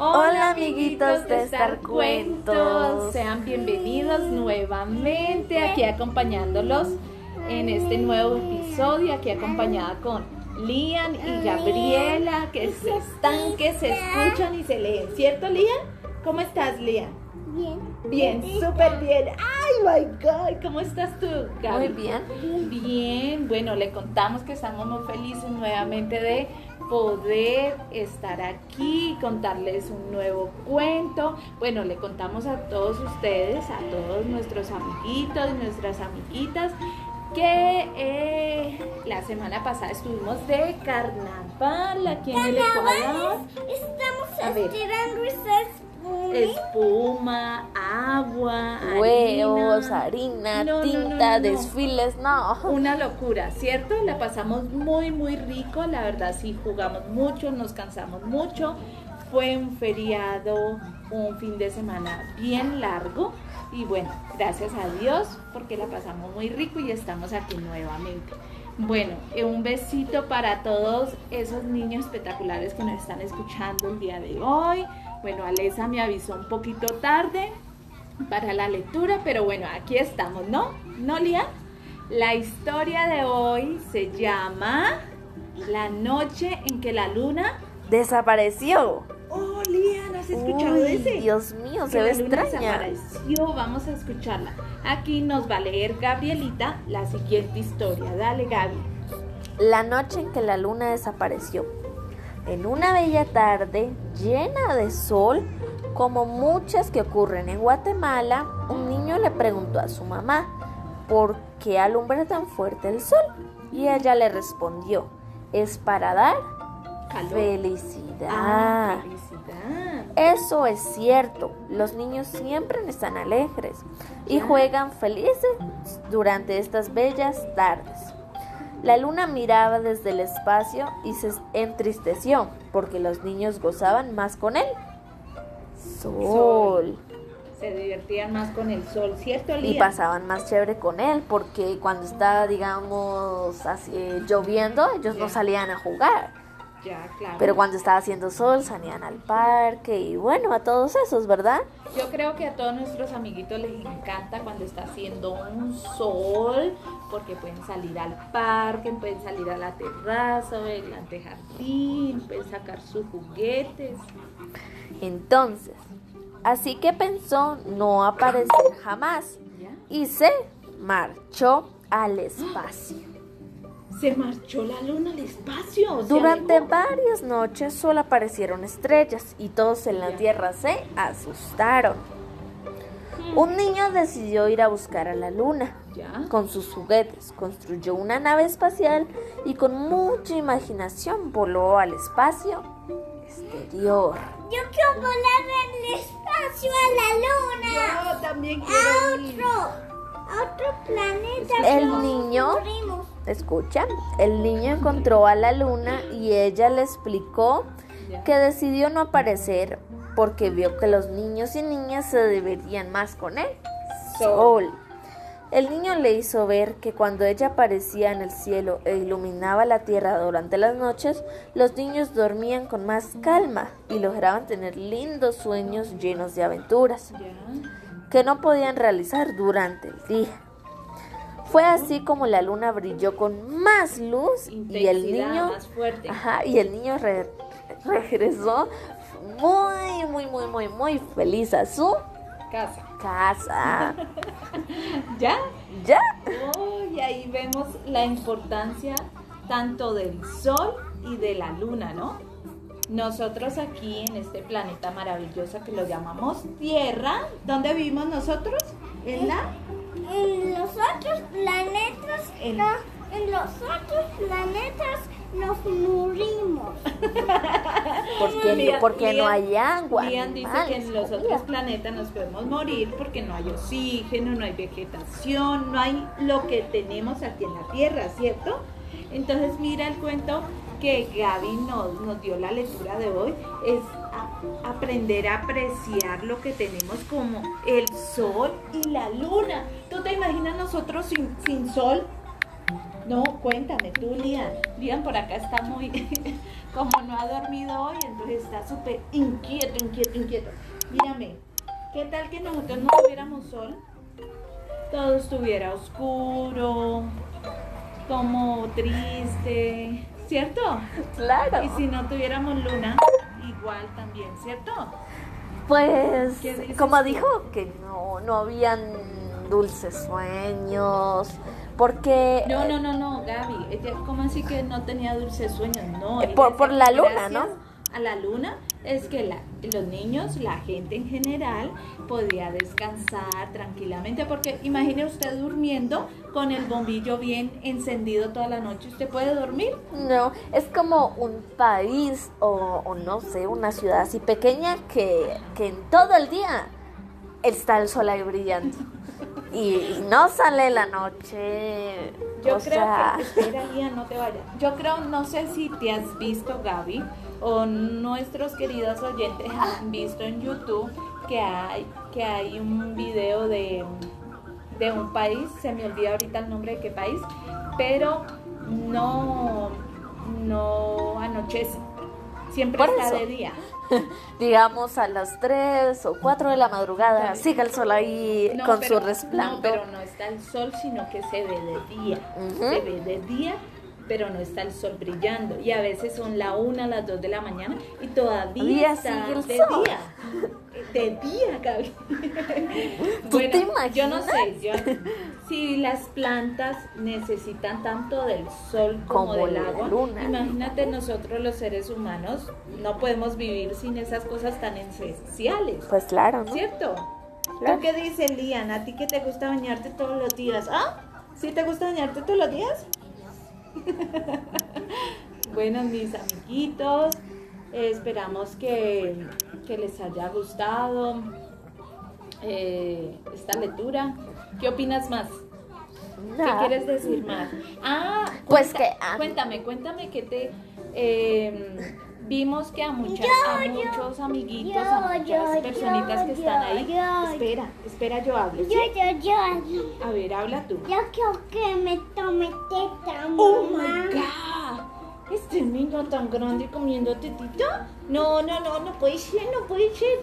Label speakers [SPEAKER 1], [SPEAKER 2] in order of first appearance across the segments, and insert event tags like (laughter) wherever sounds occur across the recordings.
[SPEAKER 1] Hola amiguitos de Star Cuentos, sean bienvenidos nuevamente aquí acompañándolos en este nuevo episodio, aquí acompañada con Lian y Gabriela, que se están, que se escuchan y se leen, ¿cierto Lian? ¿Cómo estás Lian?
[SPEAKER 2] Bien.
[SPEAKER 1] Bien, súper bien. ¡Ay, my God! ¿Cómo estás tú, Gaby?
[SPEAKER 3] Muy bien.
[SPEAKER 1] Bien, bueno, le contamos que estamos muy felices nuevamente de poder estar aquí, contarles un nuevo cuento. Bueno, le contamos a todos ustedes, a todos nuestros amiguitos y nuestras amiguitas, que eh, la semana pasada estuvimos de carnaval aquí en el Ecuador.
[SPEAKER 2] Estamos
[SPEAKER 1] A ver.
[SPEAKER 2] estirando esa espuma.
[SPEAKER 1] Agua,
[SPEAKER 3] Huevos,
[SPEAKER 1] harina.
[SPEAKER 3] harina,
[SPEAKER 1] No, no, no,
[SPEAKER 3] tinta,
[SPEAKER 1] no.
[SPEAKER 3] desfiles, no.
[SPEAKER 1] Una locura, ¿cierto? La pasamos muy, muy rico. La verdad, sí, jugamos mucho, nos cansamos mucho. Fue un feriado, un fin de semana bien largo. Y bueno, gracias a Dios porque la pasamos muy rico y estamos aquí nuevamente. Bueno, eh, un besito para todos esos niños espectaculares que nos están escuchando el día de hoy. Bueno, Alesa me avisó un poquito tarde para la lectura, pero bueno, aquí estamos, ¿no? ¿No, Lía? La historia de hoy se llama La noche en que la luna...
[SPEAKER 3] Desapareció.
[SPEAKER 1] Oh, Lía, ¿no has escuchado
[SPEAKER 3] Uy,
[SPEAKER 1] ese?
[SPEAKER 3] Dios mío,
[SPEAKER 1] Que
[SPEAKER 3] se ve
[SPEAKER 1] la luna
[SPEAKER 3] extraña.
[SPEAKER 1] desapareció, vamos a escucharla. Aquí nos va a leer Gabrielita la siguiente historia. Dale, Gaby.
[SPEAKER 3] La noche en que la luna desapareció. En una bella tarde llena de sol, como muchas que ocurren en Guatemala, un niño le preguntó a su mamá por qué alumbra tan fuerte el sol. Y ella le respondió, es para dar
[SPEAKER 1] Calor.
[SPEAKER 3] felicidad.
[SPEAKER 1] Ah, felicidad.
[SPEAKER 3] Eso es cierto, los niños siempre están alegres y juegan felices durante estas bellas tardes. La luna miraba desde el espacio y se entristeció porque los niños gozaban más con él. Sol.
[SPEAKER 1] Se divertían más con el sol, ¿cierto,
[SPEAKER 3] Y pasaban más chévere con él porque cuando estaba, digamos, así, eh, lloviendo, ellos no salían a jugar.
[SPEAKER 1] Ya, claro.
[SPEAKER 3] Pero cuando estaba haciendo sol, salían al parque y bueno, a todos esos, ¿verdad?
[SPEAKER 1] Yo creo que a todos nuestros amiguitos les encanta cuando está haciendo un sol, porque pueden salir al parque, pueden salir a la terraza, ver el antejardín, pueden sacar sus juguetes.
[SPEAKER 3] Entonces, así que pensó no aparecer jamás y se marchó al espacio. (gasps)
[SPEAKER 1] Se marchó la luna al espacio.
[SPEAKER 3] Durante varias noches solo aparecieron estrellas y todos en la. Tierra se asustaron. Un niño decidió ir a buscar a la luna.
[SPEAKER 1] ¿Ya?
[SPEAKER 3] Con sus juguetes construyó una nave espacial y con mucha imaginación voló al espacio exterior.
[SPEAKER 2] Yo quiero volar al espacio, a la luna.
[SPEAKER 1] Yo también
[SPEAKER 2] A
[SPEAKER 1] quiero ir.
[SPEAKER 2] otro, a otro planeta.
[SPEAKER 3] El niño-. Escucha, el niño encontró a la luna y ella le explicó que decidió no aparecer porque vio que los niños y niñas se divertían más con él. Sol. El niño le hizo ver que cuando ella aparecía en el cielo e iluminaba la tierra durante las noches, los niños dormían con más calma y lograban tener lindos sueños llenos de aventuras que no podían realizar durante el día. Fue así como la luna brilló con más luz y el niño,
[SPEAKER 1] más
[SPEAKER 3] ajá, y el niño re- regresó muy, muy, muy, muy, muy feliz a su
[SPEAKER 1] Casa.
[SPEAKER 3] casa. (laughs)
[SPEAKER 1] ¿Ya?
[SPEAKER 3] ¿Ya?
[SPEAKER 1] Oh, y ahí vemos la importancia tanto del sol y de la luna, ¿no? Nosotros aquí en este planeta maravilloso que lo llamamos Tierra, ¿dónde vivimos nosotros? En la
[SPEAKER 2] En los otros planetas,
[SPEAKER 1] En-
[SPEAKER 2] no, en los otros planetas nos morimos. (laughs)
[SPEAKER 3] Porque,
[SPEAKER 1] Lian-
[SPEAKER 3] porque no hay agua.
[SPEAKER 1] Lian dice que en los
[SPEAKER 3] comida.
[SPEAKER 1] otros planetas nos podemos morir porque no hay oxígeno, no hay vegetación, no hay lo que tenemos aquí en la Tierra, ¿cierto? Entonces mira el cuento que Gaby nos, nos dio la lectura de hoy, es a- aprender a apreciar lo que tenemos como el sol y la luna. ¿Tú te imaginas nosotros sin, sin sol? No, cuéntame tú, Lian. Lian por acá está muy, (laughs) como no ha dormido hoy, entonces está súper inquieto, inquieto, inquieto. Mírame, ¿qué tal que nosotros no tuviéramos sol? Todo estuviera oscuro, como triste, ¿cierto?
[SPEAKER 3] Claro.
[SPEAKER 1] Y si no tuviéramos luna, igual también, ¿cierto?
[SPEAKER 3] Pues,
[SPEAKER 1] ¿Qué dices
[SPEAKER 3] como
[SPEAKER 1] tú?
[SPEAKER 3] dijo, que no, no habían dulces sueños, porque...
[SPEAKER 1] No, no, no, no, Gaby. ¿Cómo así que no tenía dulces sueños? No.
[SPEAKER 3] Eh, por- por la luna, ¿no?
[SPEAKER 1] A la luna es que la- los niños, la gente en general, podía descansar tranquilamente. Porque imagine usted durmiendo con el bombillo bien encendido toda la noche. ¿Usted puede dormir?
[SPEAKER 3] No, es como un país o, o no sé, una ciudad así pequeña que, que en todo el día está el sol ahí brillando. Y, y no sale la noche.
[SPEAKER 1] Yo
[SPEAKER 3] o
[SPEAKER 1] creo
[SPEAKER 3] sea,
[SPEAKER 1] que, espera, Lía, no te vayas. Yo creo, no sé si te has visto, Gaby, o nuestros queridos oyentes han visto en YouTube que hay, que hay un video de, de un país, se me olvida ahorita el nombre de qué país, pero no, no anochece. Siempre
[SPEAKER 3] Por
[SPEAKER 1] está
[SPEAKER 3] eso.
[SPEAKER 1] de día. (laughs)
[SPEAKER 3] digamos a las 3 o 4 de la madrugada, sigue el sol ahí
[SPEAKER 1] No,
[SPEAKER 3] con
[SPEAKER 1] pero-
[SPEAKER 3] su resplandor.
[SPEAKER 1] No, pero no está el sol, sino que se ve de día. Se ve de día, pero no está el sol brillando. Y a veces son la una, las dos de la mañana y todavía está
[SPEAKER 3] sigue el
[SPEAKER 1] de
[SPEAKER 3] sol.
[SPEAKER 1] día. De día, Gaby.
[SPEAKER 3] ¿Tú te
[SPEAKER 1] yo no
[SPEAKER 3] imaginas?
[SPEAKER 1] sé, yo, si las plantas necesitan tanto del sol como,
[SPEAKER 3] Como
[SPEAKER 1] del agua,
[SPEAKER 3] luna.
[SPEAKER 1] imagínate nosotros los seres humanos, no podemos vivir sin esas cosas tan esenciales.
[SPEAKER 3] Pues claro, ¿no?
[SPEAKER 1] ¿Cierto?
[SPEAKER 3] Claro.
[SPEAKER 1] ¿Tú qué dices, Lian? ¿A ti que te gusta bañarte todos los días? ¿Ah? ¿Sí te gusta bañarte todos los días? (laughs) bueno, mis amiguitos, eh, esperamos que, que les haya gustado eh, esta lectura. ¿Qué opinas más? ¿Qué quieres decir más? Ah,
[SPEAKER 3] Pues que, ah.
[SPEAKER 1] cuéntame, cuéntame que te eh, vimos que a muchas, a muchos amiguitos, a muchas personitas que están ahí. Espera, espera, yo hablo. ¿sí?
[SPEAKER 2] Yo, yo, yo,
[SPEAKER 1] A ver, habla tú.
[SPEAKER 2] yo quiero que me tome teta,
[SPEAKER 1] Oh
[SPEAKER 2] mamá.
[SPEAKER 1] my god. Este niño tan grande comiendo tetita. No, no, no, no puede ser, no puede ser.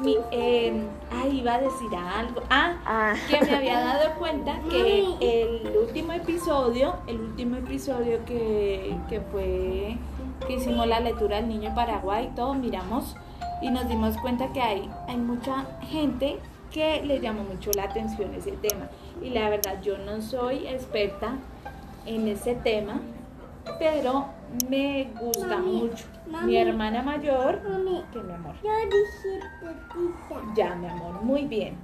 [SPEAKER 1] Mi, eh, ah, iba a decir algo. Ah,
[SPEAKER 3] Ah.
[SPEAKER 1] que me había dado cuenta que el último episodio, el último episodio que, que fue, que hicimos la lectura del niño en Paraguay y todo, miramos y nos dimos cuenta que hay, hay mucha gente que le llamó mucho la atención ese tema. Y la verdad, yo no soy experta en ese tema, pero me gusta
[SPEAKER 2] Mami,
[SPEAKER 1] mucho. Mi hermana mayor,
[SPEAKER 2] Mami,
[SPEAKER 1] que mi amor.
[SPEAKER 2] yo dije.
[SPEAKER 1] Ya, mi amor, muy bien.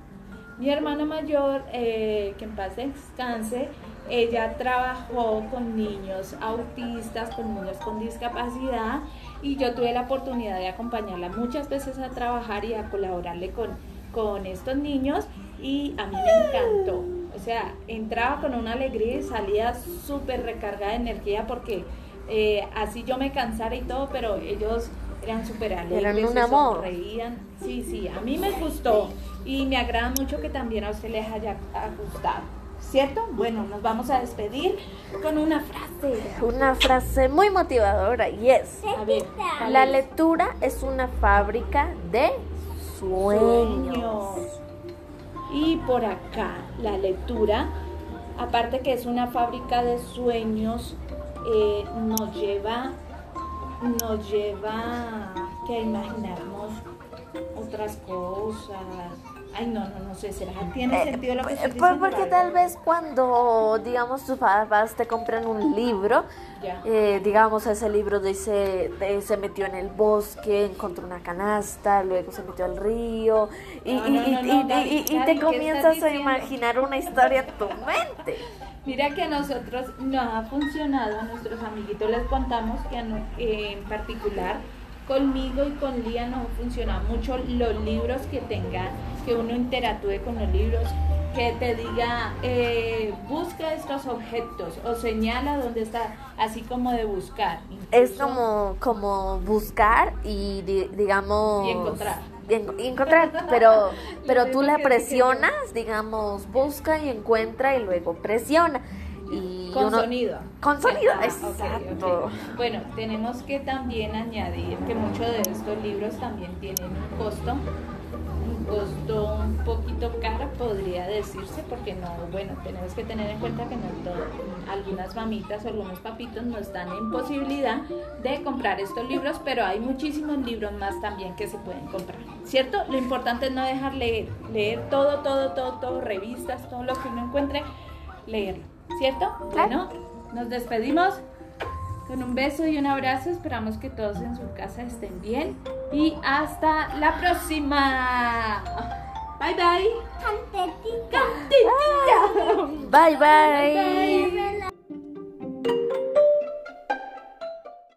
[SPEAKER 1] Mi hermana mayor, eh, que en paz descanse, ella trabajó con niños autistas, con niños con discapacidad y yo tuve la oportunidad de acompañarla muchas veces a trabajar y a colaborarle con, con estos niños y a mí me encantó. O sea, entraba con una alegría y salía súper recargada de energía porque eh, así yo me cansara y todo, pero ellos eran súper alegres.
[SPEAKER 3] Eran un amor.
[SPEAKER 1] sonreían. Sí, sí, a mí me gustó y me agrada mucho que también a usted les haya gustado. ¿Cierto? Bueno, nos vamos a despedir con una frase.
[SPEAKER 3] Una frase muy motivadora y es,
[SPEAKER 1] A ver, ¿cuál
[SPEAKER 3] la
[SPEAKER 1] es?
[SPEAKER 3] lectura es una fábrica de sueños.
[SPEAKER 1] Sueños. Y por acá, la lectura, aparte que es una fábrica de sueños, eh, nos lleva, nos lleva que a imaginarnos otras cosas. Ay, no, no, no sé, ¿será? ¿Tiene
[SPEAKER 3] Eh,
[SPEAKER 1] sentido lo que estoy
[SPEAKER 3] Por-
[SPEAKER 1] diciendo?
[SPEAKER 3] porque tal vez cuando, digamos, tus papás te compran un libro, eh, digamos, ese libro dice, de- se metió en el bosque, encontró una canasta, luego se metió al río, y,
[SPEAKER 1] No, no, no,
[SPEAKER 3] te
[SPEAKER 1] ¿qué
[SPEAKER 3] comienzas a imaginar una historia en tu mente. (laughs)
[SPEAKER 1] Mira que a nosotros nos ha funcionado, a nuestros amiguitos les contamos que no- en particular conmigo y con Lía nos funciona mucho los libros que tengan, que uno interactúe con los libros, que te diga, eh, busca estos objetos o señala dónde está, así como de buscar.
[SPEAKER 3] Es como, como buscar y di- digamos...
[SPEAKER 1] Y encontrar.
[SPEAKER 3] y en- y encontrar, pero, (laughs) pero tú la
[SPEAKER 1] dije
[SPEAKER 3] presionas, digamos, busca y encuentra y luego presiona. y
[SPEAKER 1] Con
[SPEAKER 3] uno-
[SPEAKER 1] sonido.
[SPEAKER 3] Con sonido,
[SPEAKER 1] Ah,
[SPEAKER 3] exacto.
[SPEAKER 1] Bueno, tenemos que también añadir que muchos de estos libros también tienen un costo, un costo un poquito caro, podría decirse, porque no, bueno, tenemos que tener en cuenta que no todo, algunas mamitas o algunos papitos no están en posibilidad de comprar estos libros, pero hay muchísimos libros más también que se pueden comprar, ¿cierto? Lo importante es no dejar leer, leer todo, todo, todo, todo, revistas, todo lo que uno encuentre, leerlo, ¿cierto? Bueno, nos despedimos con un beso y un abrazo. Esperamos que todos en su casa estén bien. Y hasta la próxima. Bye bye.
[SPEAKER 2] Cantetita.
[SPEAKER 3] Bye bye.
[SPEAKER 1] Bye.